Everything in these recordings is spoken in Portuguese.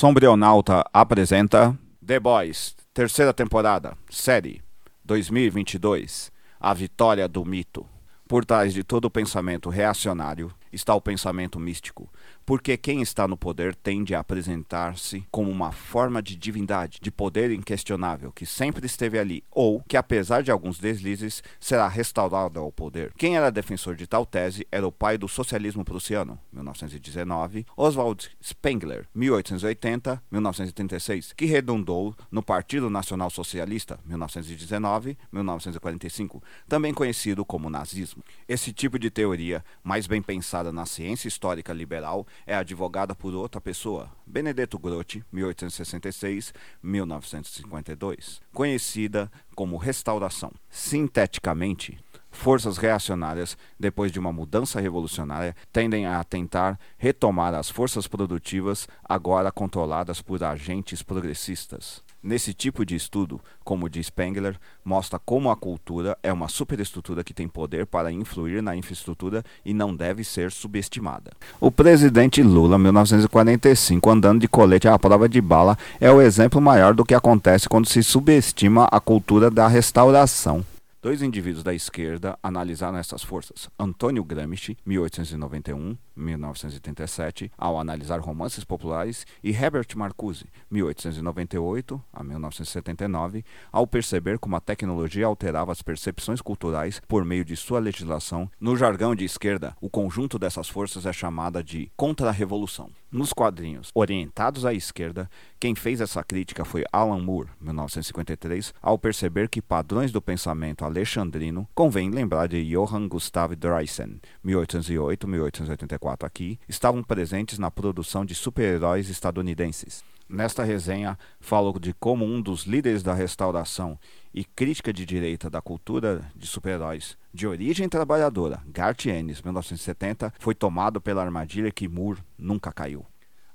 Sombrionauta apresenta The Boys, terceira temporada, série 2022, A Vitória do Mito. Por trás de todo o pensamento reacionário está o pensamento místico, porque quem está no poder tende a apresentar-se como uma forma de divindade, de poder inquestionável, que sempre esteve ali, ou que, apesar de alguns deslizes, será restaurado ao poder. Quem era defensor de tal tese era o pai do socialismo prussiano, 1919, Oswald Spengler, 1880-1936, que redundou no Partido Nacional Socialista, 1919-1945, também conhecido como nazismo. Esse tipo de teoria, mais bem pensada na ciência histórica liberal, é advogada por outra pessoa, Benedetto Grotti, 1866-1952, conhecida como restauração. Sinteticamente, forças reacionárias, depois de uma mudança revolucionária, tendem a tentar retomar as forças produtivas agora controladas por agentes progressistas. Nesse tipo de estudo, como diz Spengler, mostra como a cultura é uma superestrutura que tem poder para influir na infraestrutura e não deve ser subestimada. O presidente Lula, 1945, andando de colete à prova de bala, é o exemplo maior do que acontece quando se subestima a cultura da restauração. Dois indivíduos da esquerda analisaram essas forças. Antônio Gramsci, 1891-1937, ao analisar romances populares, e Herbert Marcuse, 1898 a 1979, ao perceber como a tecnologia alterava as percepções culturais por meio de sua legislação. No jargão de esquerda, o conjunto dessas forças é chamada de contra-revolução. Nos quadrinhos orientados à esquerda, quem fez essa crítica foi Alan Moore, 1953, ao perceber que padrões do pensamento alexandrino convém lembrar de Johann Gustav Dreysen, 1808-1884 aqui, estavam presentes na produção de super-heróis estadunidenses. Nesta resenha, falo de como um dos líderes da restauração e crítica de direita da cultura de super-heróis de origem trabalhadora, Garth Ennis, 1970, foi tomado pela armadilha que Moore nunca caiu.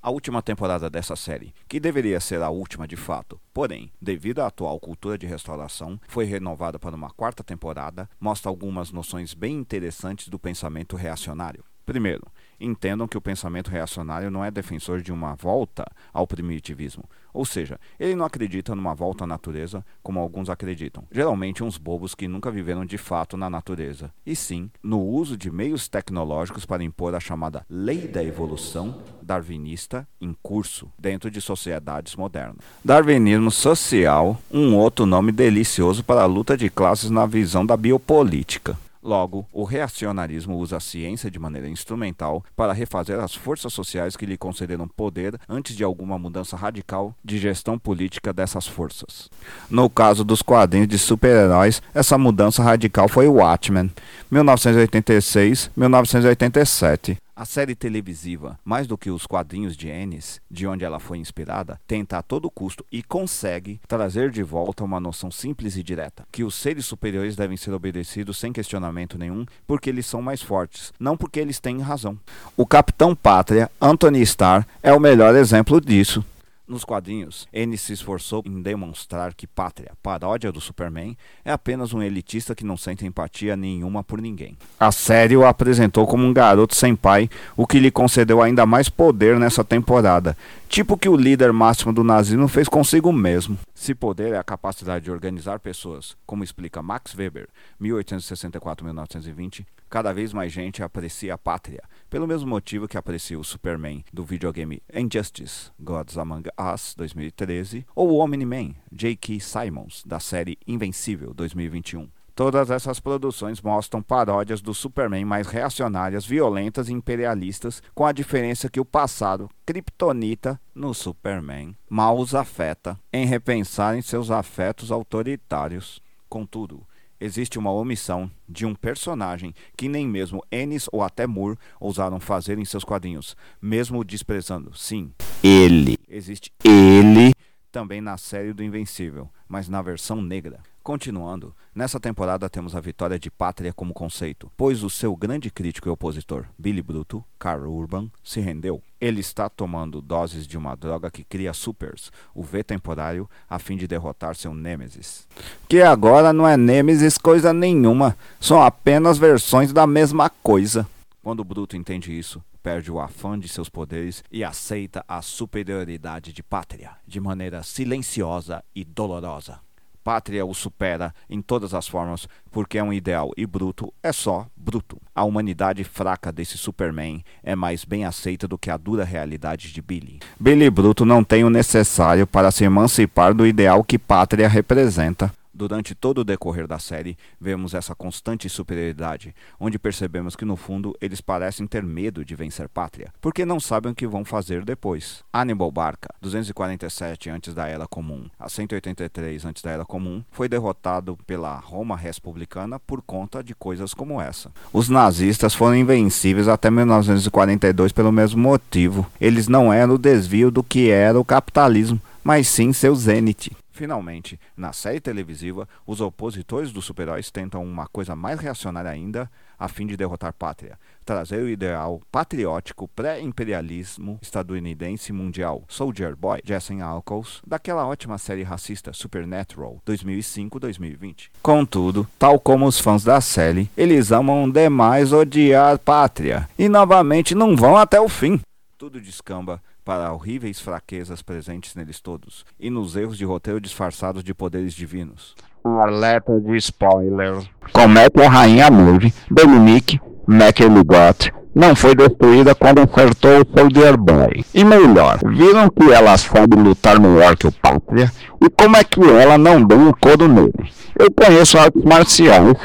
A última temporada dessa série, que deveria ser a última de fato, porém, devido à atual cultura de restauração, foi renovada para uma quarta temporada, mostra algumas noções bem interessantes do pensamento reacionário. Primeiro, entendam que o pensamento reacionário não é defensor de uma volta ao primitivismo, ou seja, ele não acredita numa volta à natureza como alguns acreditam, geralmente uns bobos que nunca viveram de fato na natureza, e sim no uso de meios tecnológicos para impor a chamada lei da evolução darwinista em curso dentro de sociedades modernas. Darwinismo social, um outro nome delicioso para a luta de classes na visão da biopolítica. Logo, o reacionarismo usa a ciência de maneira instrumental para refazer as forças sociais que lhe concederam poder antes de alguma mudança radical de gestão política dessas forças. No caso dos quadrinhos de super-heróis, essa mudança radical foi o Watchmen, 1986-1987. A série televisiva, mais do que os quadrinhos de Ennis, de onde ela foi inspirada, tenta a todo custo e consegue trazer de volta uma noção simples e direta: que os seres superiores devem ser obedecidos sem questionamento nenhum, porque eles são mais fortes, não porque eles têm razão. O Capitão Pátria, Anthony Starr, é o melhor exemplo disso. Nos quadrinhos, Ennis se esforçou em demonstrar que Pátria, paródia do Superman, é apenas um elitista que não sente empatia nenhuma por ninguém. A série o apresentou como um garoto sem pai, o que lhe concedeu ainda mais poder nessa temporada, tipo que o líder máximo do nazismo fez consigo mesmo. Se poder é a capacidade de organizar pessoas, como explica Max Weber, 1864-1920, cada vez mais gente aprecia a pátria, pelo mesmo motivo que aprecia o Superman do videogame Injustice Gods Among Us 2013 ou o Omni-Man J.K. Simons da série Invencível 2021. Todas essas produções mostram paródias do Superman mais reacionárias, violentas e imperialistas, com a diferença que o passado, Kryptonita, no Superman, mal os afeta em repensar em seus afetos autoritários. Contudo, existe uma omissão de um personagem que nem mesmo Ennis ou até Moore ousaram fazer em seus quadrinhos, mesmo desprezando. Sim, ele. Existe ele também na série do Invencível, mas na versão negra. Continuando, nessa temporada temos a vitória de Pátria como conceito, pois o seu grande crítico e opositor, Billy Bruto, Carl Urban, se rendeu. Ele está tomando doses de uma droga que cria supers, o V temporário, a fim de derrotar seu Nêmesis. Que agora não é Nêmesis coisa nenhuma, são apenas versões da mesma coisa. Quando Bruto entende isso, perde o afã de seus poderes e aceita a superioridade de pátria de maneira silenciosa e dolorosa. Pátria o supera em todas as formas porque é um ideal e bruto é só bruto. A humanidade fraca desse Superman é mais bem aceita do que a dura realidade de Billy. Billy Bruto não tem o necessário para se emancipar do ideal que Pátria representa. Durante todo o decorrer da série, vemos essa constante superioridade, onde percebemos que no fundo eles parecem ter medo de vencer Pátria, porque não sabem o que vão fazer depois. Hannibal Barca, 247 antes da Era Comum a 183 antes da Era Comum, foi derrotado pela Roma Republicana por conta de coisas como essa. Os nazistas foram invencíveis até 1942 pelo mesmo motivo. Eles não eram o desvio do que era o capitalismo, mas sim seu zênite. Finalmente, na série televisiva, os opositores dos super-heróis tentam uma coisa mais reacionária ainda a fim de derrotar Pátria, trazer o ideal patriótico pré-imperialismo estadunidense mundial, Soldier Boy, Jensen Ackles, daquela ótima série racista Supernatural 2005-2020. Contudo, tal como os fãs da série, eles amam demais odiar Pátria e novamente não vão até o fim. Tudo descamba para horríveis fraquezas presentes neles todos, e nos erros de roteiro disfarçados de poderes divinos. Alerta de spoiler. Como é que a rainha Move, Dominique McElligott, não foi destruída quando acertou o Soldier Boy? E melhor, viram que ela sabe lutar no Orc Pátria? E como é que ela não deu um codo nele? Eu conheço artes marciais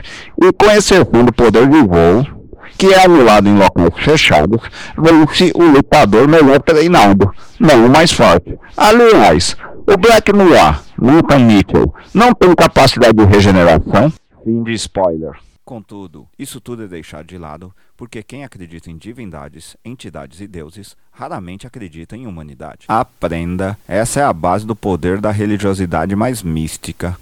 e com exceção do poder de voo, que é anulado em locais fechados, vence o lutador melhor treinado, não o mais forte. Aliás, o Black Noir, Nathan Mitchell, não tem capacidade de regeneração? Fim de spoiler. Contudo, isso tudo é deixado de lado porque quem acredita em divindades, entidades e deuses raramente acredita em humanidade. Aprenda, essa é a base do poder da religiosidade mais mística.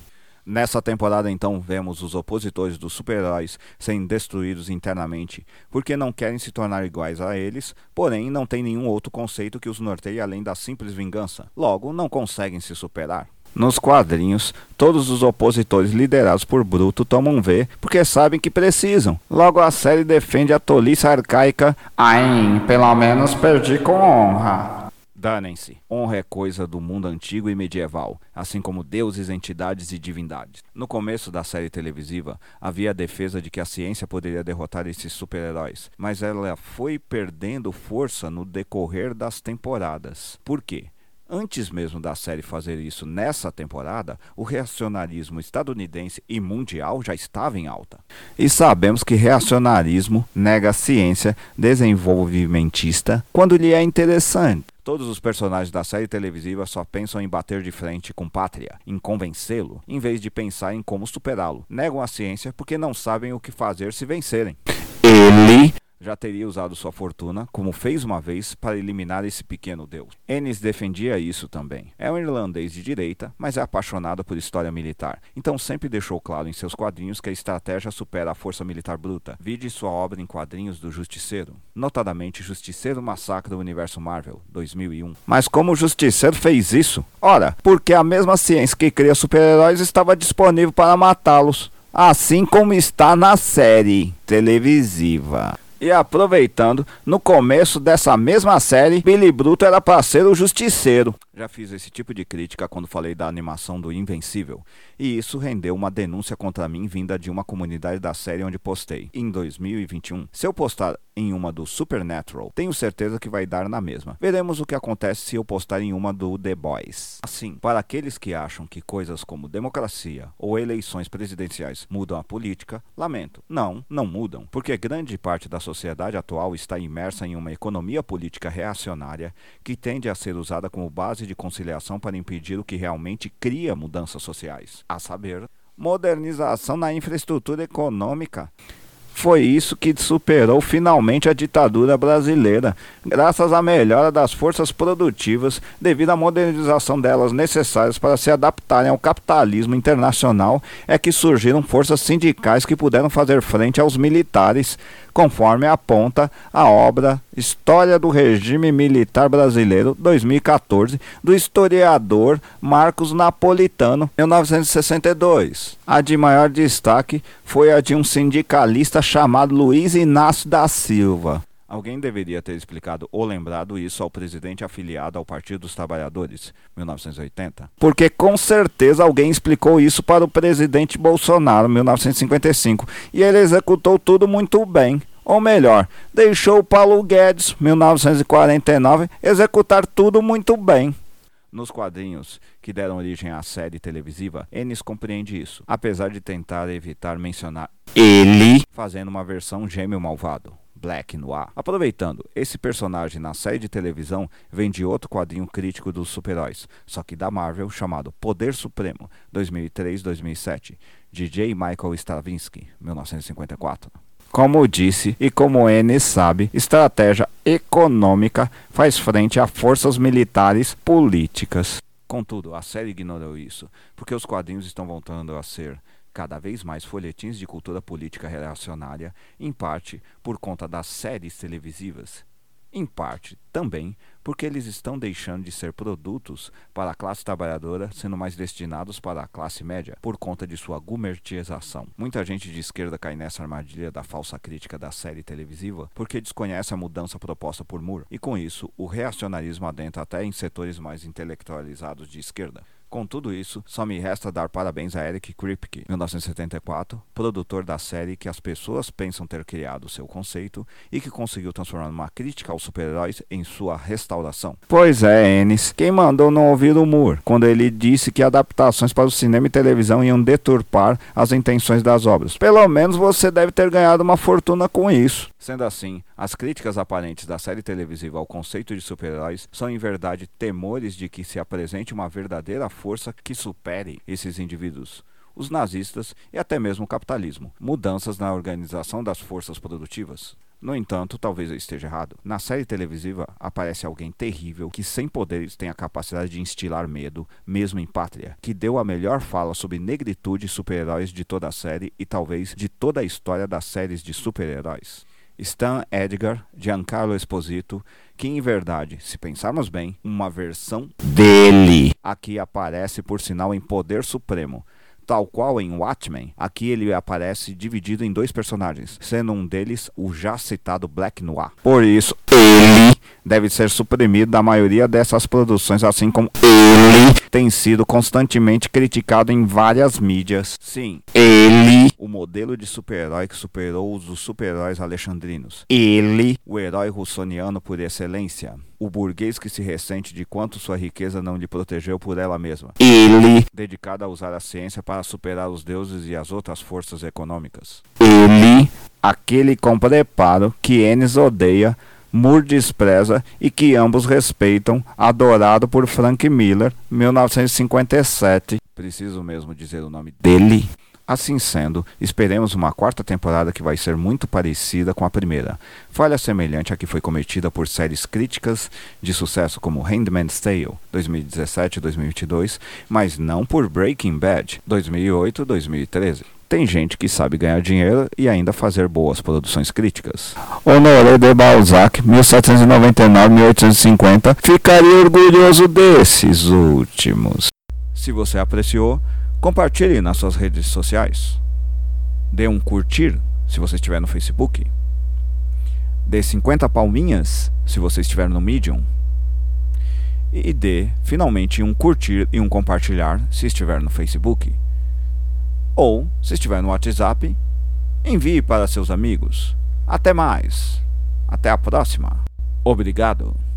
Nessa temporada, então, vemos os opositores dos super-heróis sendo destruídos internamente porque não querem se tornar iguais a eles, porém não tem nenhum outro conceito que os norteie além da simples vingança. Logo, não conseguem se superar. Nos quadrinhos, todos os opositores liderados por Bruto tomam V porque sabem que precisam. Logo, a série defende a tolice arcaica. Ai, pelo menos perdi com honra. Danem-se. Honra é coisa do mundo antigo e medieval, assim como deuses, entidades e divindades. No começo da série televisiva, havia a defesa de que a ciência poderia derrotar esses super-heróis, mas ela foi perdendo força no decorrer das temporadas. Por quê? Antes mesmo da série fazer isso nessa temporada, o reacionarismo estadunidense e mundial já estava em alta. E sabemos que reacionarismo nega a ciência desenvolvimentista quando lhe é interessante. Todos os personagens da série televisiva só pensam em bater de frente com Pátria, em convencê-lo, em vez de pensar em como superá-lo. Negam a ciência porque não sabem o que fazer se vencerem. Ele já teria usado sua fortuna, como fez uma vez, para eliminar esse pequeno deus. Ennis defendia isso também. É um irlandês de direita, mas é apaixonado por história militar, então sempre deixou claro em seus quadrinhos que a estratégia supera a força militar bruta. Vide sua obra em quadrinhos do Justiceiro, notadamente Justiceiro Massacre do Universo Marvel, 2001. Mas como o Justiceiro fez isso? Ora, porque a mesma ciência que cria super-heróis estava disponível para matá-los, assim como está na série televisiva. E aproveitando, no começo dessa mesma série, Billy Bruto era para ser o justiceiro. Já fiz esse tipo de crítica quando falei da animação do Invencível, e isso rendeu uma denúncia contra mim vinda de uma comunidade da série onde postei. Em 2021, se eu postar em uma do Supernatural, tenho certeza que vai dar na mesma. Veremos o que acontece se eu postar em uma do The Boys. Assim, para aqueles que acham que coisas como democracia ou eleições presidenciais mudam a política, lamento. Não, não mudam, porque grande parte da sociedade atual está imersa em uma economia política reacionária que tende a ser usada como base de conciliação para impedir o que realmente cria mudanças sociais, a saber, modernização na infraestrutura econômica. Foi isso que superou finalmente a ditadura brasileira, graças à melhora das forças produtivas devido à modernização delas necessárias para se adaptarem ao capitalismo internacional, é que surgiram forças sindicais que puderam fazer frente aos militares, conforme aponta a obra História do Regime Militar Brasileiro 2014 do historiador Marcos Napolitano, 1962. A de maior destaque foi a de um sindicalista chamado Luiz Inácio da Silva. Alguém deveria ter explicado ou lembrado isso ao presidente afiliado ao Partido dos Trabalhadores, 1980. Porque com certeza alguém explicou isso para o presidente Bolsonaro, 1955, e ele executou tudo muito bem. Ou melhor, deixou Paulo Guedes, 1949, executar tudo muito bem. Nos quadrinhos que deram origem à série televisiva, Ennis compreende isso, apesar de tentar evitar mencionar ele fazendo uma versão gêmeo malvado. Black Noir. Aproveitando, esse personagem na série de televisão vem de outro quadrinho crítico dos super-heróis, só que da Marvel, chamado Poder Supremo, 2003-2007, de J. Michael Straczynski, 1954. Como disse e como N sabe, estratégia econômica faz frente a forças militares políticas. Contudo, a série ignorou isso, porque os quadrinhos estão voltando a ser cada vez mais folhetins de cultura política reacionária, em parte por conta das séries televisivas, em parte também porque eles estão deixando de ser produtos para a classe trabalhadora, sendo mais destinados para a classe média, por conta de sua gumertização. Muita gente de esquerda cai nessa armadilha da falsa crítica da série televisiva porque desconhece a mudança proposta por Moore, e com isso o reacionarismo adentra até em setores mais intelectualizados de esquerda. Com tudo isso, só me resta dar parabéns a Eric Kripke, 1974, produtor da série que as pessoas pensam ter criado seu conceito e que conseguiu transformar uma crítica aos super-heróis em sua restauração. Pois é, Ennis, quem mandou não ouvir o Moore, quando ele disse que adaptações para o cinema e televisão iam deturpar as intenções das obras. Pelo menos você deve ter ganhado uma fortuna com isso. Sendo assim, as críticas aparentes da série televisiva ao conceito de super-heróis são em verdade temores de que se apresente uma verdadeira força que supere esses indivíduos os nazistas e até mesmo o capitalismo, mudanças na organização das forças produtivas. No entanto, talvez eu esteja errado. Na série televisiva aparece alguém terrível que, sem poderes, tem a capacidade de instilar medo, mesmo em pátria, que deu a melhor fala sobre negritude e super-heróis de toda a série e talvez de toda a história das séries de super-heróis. Stan Edgar, Giancarlo Esposito, que em verdade, se pensarmos bem, uma versão dele. Aqui aparece por sinal em Poder Supremo, tal qual em Watchmen, aqui ele aparece dividido em dois personagens, sendo um deles o já citado Black Noir. Por isso, ele deve ser suprimido da maioria dessas produções, assim como ele tem sido constantemente criticado em várias mídias. Sim, ele, o modelo de super-herói que superou os super-heróis alexandrinos. Ele, o herói russoniano por excelência. O burguês que se ressente de quanto sua riqueza não lhe protegeu por ela mesma. Ele, dedicado a usar a ciência para superar os deuses e as outras forças econômicas. Ele, aquele com preparo que Enes odeia Moore despreza e que ambos respeitam, adorado por Frank Miller, 1957. Preciso mesmo dizer o nome dele. Assim sendo, esperemos uma quarta temporada que vai ser muito parecida com a primeira. Falha semelhante à que foi cometida por séries críticas de sucesso como Handmaid's Tale, 2017 2022, mas não por Breaking Bad, 2008 2013. Tem gente que sabe ganhar dinheiro e ainda fazer boas produções críticas. Honoré de Balzac, 1799-1850, ficaria orgulhoso desses últimos. Se você apreciou, compartilhe nas suas redes sociais. Dê um curtir se você estiver no Facebook. Dê 50 palminhas se você estiver no Medium. E dê finalmente um curtir e um compartilhar se estiver no Facebook. Ou, se estiver no WhatsApp, envie para seus amigos. Até mais. Até a próxima. Obrigado.